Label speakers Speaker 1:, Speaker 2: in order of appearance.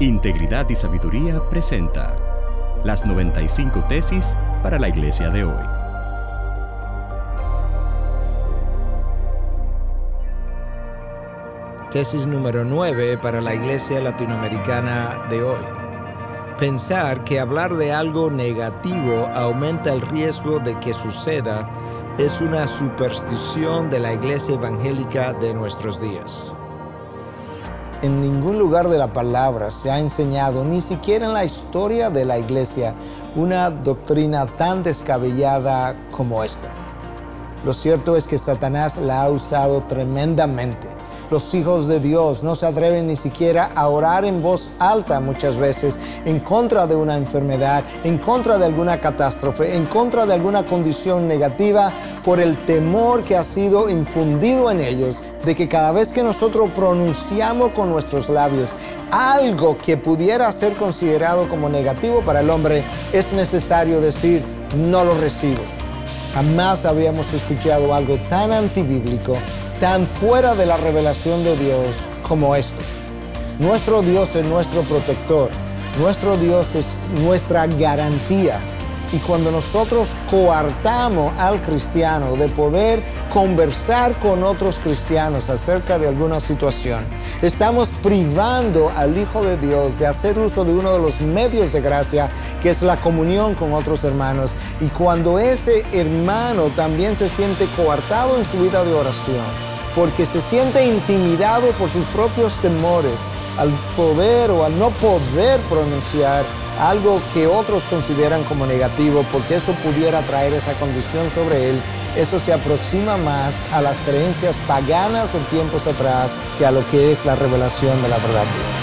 Speaker 1: Integridad y Sabiduría presenta las 95 tesis para la iglesia de hoy.
Speaker 2: Tesis número 9 para la iglesia latinoamericana de hoy. Pensar que hablar de algo negativo aumenta el riesgo de que suceda es una superstición de la iglesia evangélica de nuestros días. En ningún lugar de la palabra se ha enseñado, ni siquiera en la historia de la iglesia, una doctrina tan descabellada como esta. Lo cierto es que Satanás la ha usado tremendamente los hijos de Dios no se atreven ni siquiera a orar en voz alta muchas veces en contra de una enfermedad, en contra de alguna catástrofe, en contra de alguna condición negativa por el temor que ha sido infundido en ellos de que cada vez que nosotros pronunciamos con nuestros labios algo que pudiera ser considerado como negativo para el hombre, es necesario decir, no lo recibo. Jamás habíamos escuchado algo tan antibíblico tan fuera de la revelación de Dios como esto. Nuestro Dios es nuestro protector, nuestro Dios es nuestra garantía. Y cuando nosotros coartamos al cristiano de poder conversar con otros cristianos acerca de alguna situación, estamos privando al Hijo de Dios de hacer uso de uno de los medios de gracia, que es la comunión con otros hermanos. Y cuando ese hermano también se siente coartado en su vida de oración, porque se siente intimidado por sus propios temores al poder o al no poder pronunciar algo que otros consideran como negativo, porque eso pudiera traer esa condición sobre él, eso se aproxima más a las creencias paganas de tiempos atrás que a lo que es la revelación de la verdad.